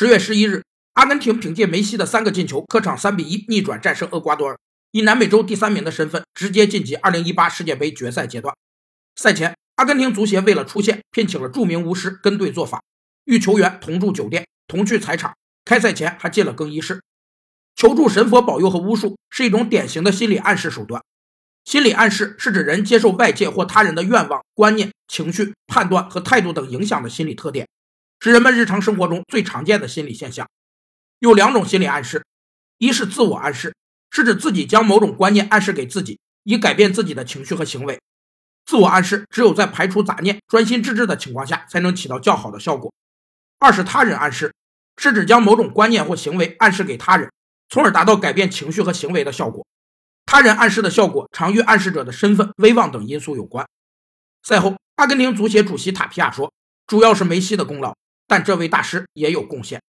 十月十一日，阿根廷凭借梅西的三个进球，客场三比一逆转战胜厄瓜多尔，以南美洲第三名的身份直接晋级二零一八世界杯决赛阶段。赛前，阿根廷足协为了出线，聘请了著名巫师跟队做法，与球员同住酒店，同去踩场，开赛前还进了更衣室。求助神佛保佑和巫术是一种典型的心理暗示手段。心理暗示是指人接受外界或他人的愿望、观念、情绪、判断和态度等影响的心理特点，是人们日常生活中最常见的心理现象。有两种心理暗示：一是自我暗示，是指自己将某种观念暗示给自己，以改变自己的情绪和行为。自我暗示只有在排除杂念、专心致志的情况下，才能起到较好的效果。二是他人暗示，是指将某种观念或行为暗示给他人，从而达到改变情绪和行为的效果。他人暗示的效果常与暗示者的身份、威望等因素有关。赛后，阿根廷足协主席塔皮亚说：“主要是梅西的功劳，但这位大师也有贡献。”